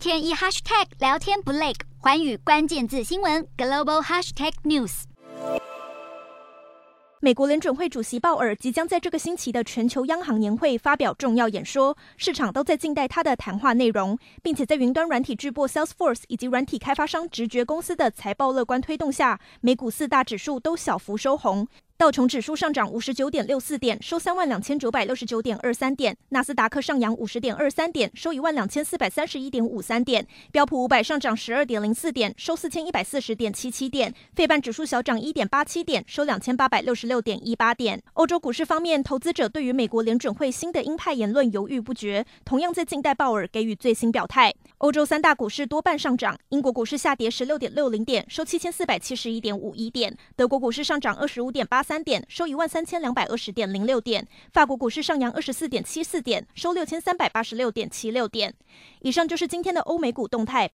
天一 hashtag 聊天不累，寰宇关键字新闻 global hashtag news。美国联准会主席鲍尔即将在这个星期的全球央行年会发表重要演说，市场都在静待他的谈话内容，并且在云端软体巨擘 Salesforce 以及软体开发商直觉公司的财报乐观推动下，美股四大指数都小幅收红。道琼指数上涨五十九点六四点，收三万两千九百六十九点二三点；纳斯达克上扬五十点二三点，收一万两千四百三十一点五三点；标普五百上涨十二点零四点，收四千一百四十点七七点；费半指数小涨一点八七点，收两千八百六十六点一八点。欧洲股市方面，投资者对于美国联准会新的鹰派言论犹豫不决，同样在静待鲍尔给予最新表态。欧洲三大股市多半上涨，英国股市下跌十六点六零点，收七千四百七十一点五一点；德国股市上涨二十五点八三点，收一万三千两百二十点零六点；法国股市上扬二十四点七四点，收六千三百八十六点七六点。以上就是今天的欧美股动态，